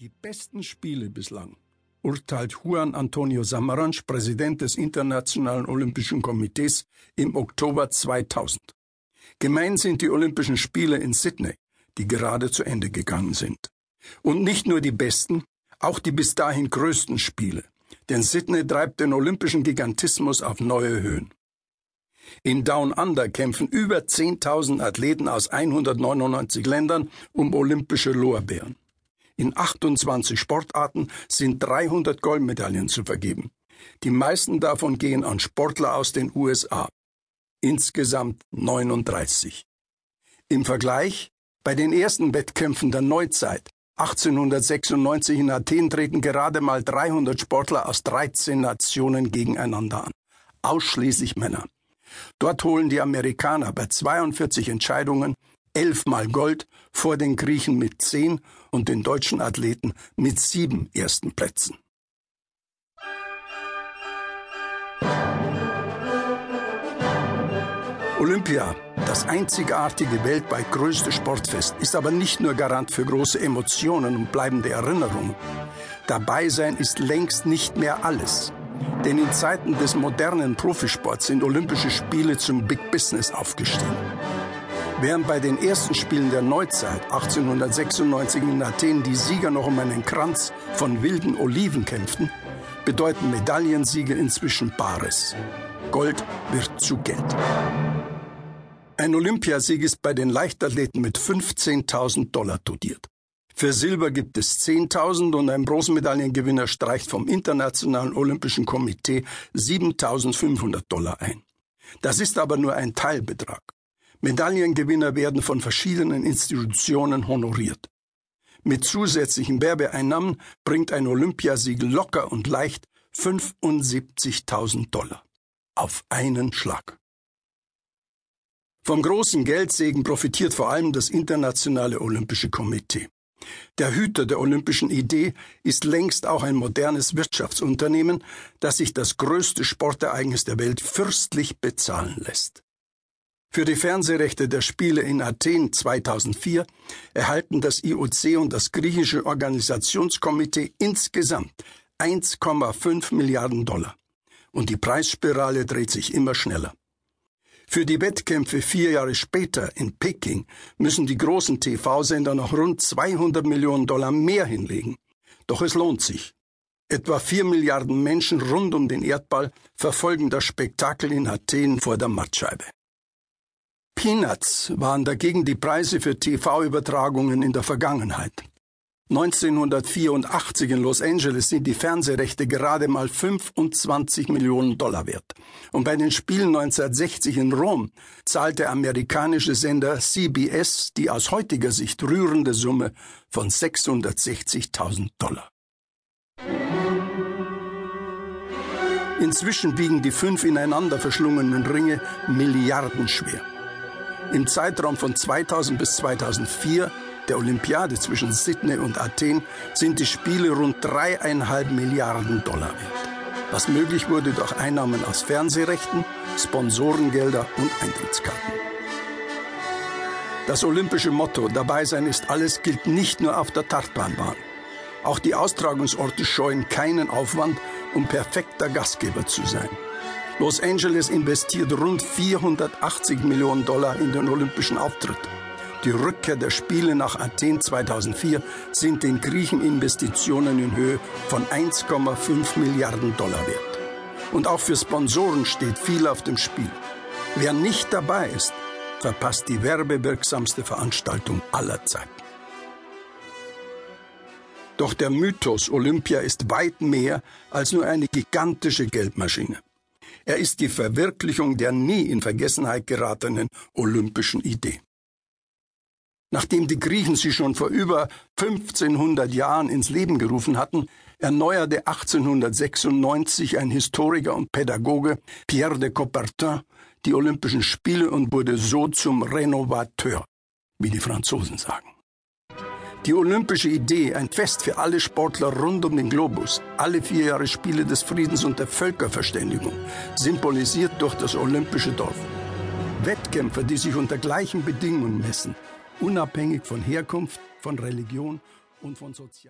Die besten Spiele bislang, urteilt Juan Antonio Samaranch, Präsident des Internationalen Olympischen Komitees, im Oktober 2000. Gemein sind die Olympischen Spiele in Sydney, die gerade zu Ende gegangen sind. Und nicht nur die besten, auch die bis dahin größten Spiele, denn Sydney treibt den olympischen Gigantismus auf neue Höhen. In Down Under kämpfen über 10.000 Athleten aus 199 Ländern um olympische Lorbeeren. In 28 Sportarten sind 300 Goldmedaillen zu vergeben. Die meisten davon gehen an Sportler aus den USA. Insgesamt 39. Im Vergleich, bei den ersten Wettkämpfen der Neuzeit 1896 in Athen treten gerade mal 300 Sportler aus 13 Nationen gegeneinander an. Ausschließlich Männer. Dort holen die Amerikaner bei 42 Entscheidungen elfmal Gold vor den Griechen mit zehn und den deutschen Athleten mit sieben ersten Plätzen. Olympia, das einzigartige weltweit größte Sportfest, ist aber nicht nur Garant für große Emotionen und bleibende Erinnerungen. Dabei sein ist längst nicht mehr alles. Denn in Zeiten des modernen Profisports sind Olympische Spiele zum Big Business aufgestiegen. Während bei den ersten Spielen der Neuzeit 1896 in Athen die Sieger noch um einen Kranz von wilden Oliven kämpften, bedeuten Medaillensiege inzwischen Bares. Gold wird zu Geld. Ein Olympiasieg ist bei den Leichtathleten mit 15.000 Dollar dotiert. Für Silber gibt es 10.000 und ein Bronzemedaillengewinner streicht vom Internationalen Olympischen Komitee 7.500 Dollar ein. Das ist aber nur ein Teilbetrag. Medaillengewinner werden von verschiedenen Institutionen honoriert. Mit zusätzlichen Werbeeinnahmen bringt ein Olympiasieg locker und leicht 75.000 Dollar. Auf einen Schlag. Vom großen Geldsegen profitiert vor allem das Internationale Olympische Komitee. Der Hüter der olympischen Idee ist längst auch ein modernes Wirtschaftsunternehmen, das sich das größte Sportereignis der Welt fürstlich bezahlen lässt. Für die Fernsehrechte der Spiele in Athen 2004 erhalten das IOC und das griechische Organisationskomitee insgesamt 1,5 Milliarden Dollar. Und die Preisspirale dreht sich immer schneller. Für die Wettkämpfe vier Jahre später in Peking müssen die großen TV-Sender noch rund 200 Millionen Dollar mehr hinlegen. Doch es lohnt sich. Etwa vier Milliarden Menschen rund um den Erdball verfolgen das Spektakel in Athen vor der Mattscheibe. Peanuts waren dagegen die Preise für TV-Übertragungen in der Vergangenheit. 1984 in Los Angeles sind die Fernsehrechte gerade mal 25 Millionen Dollar wert. Und bei den Spielen 1960 in Rom zahlt der amerikanische Sender CBS die aus heutiger Sicht rührende Summe von 660.000 Dollar. Inzwischen wiegen die fünf ineinander verschlungenen Ringe Milliarden schwer. Im Zeitraum von 2000 bis 2004, der Olympiade zwischen Sydney und Athen, sind die Spiele rund dreieinhalb Milliarden Dollar wert. Was möglich wurde durch Einnahmen aus Fernsehrechten, Sponsorengelder und Eintrittskarten. Das olympische Motto Dabei sein ist alles gilt nicht nur auf der Tartbahnbahn. Auch die Austragungsorte scheuen keinen Aufwand, um perfekter Gastgeber zu sein. Los Angeles investiert rund 480 Millionen Dollar in den olympischen Auftritt. Die Rückkehr der Spiele nach Athen 2004 sind den Griechen Investitionen in Höhe von 1,5 Milliarden Dollar wert. Und auch für Sponsoren steht viel auf dem Spiel. Wer nicht dabei ist, verpasst die werbewirksamste Veranstaltung aller Zeiten. Doch der Mythos Olympia ist weit mehr als nur eine gigantische Geldmaschine. Er ist die Verwirklichung der nie in Vergessenheit geratenen olympischen Idee. Nachdem die Griechen sie schon vor über 1500 Jahren ins Leben gerufen hatten, erneuerte 1896 ein Historiker und Pädagoge Pierre de Coubertin die Olympischen Spiele und wurde so zum Renovateur, wie die Franzosen sagen. Die olympische Idee, ein Fest für alle Sportler rund um den Globus, alle vier Jahre Spiele des Friedens und der Völkerverständigung, symbolisiert durch das olympische Dorf. Wettkämpfer, die sich unter gleichen Bedingungen messen, unabhängig von Herkunft, von Religion und von Sozial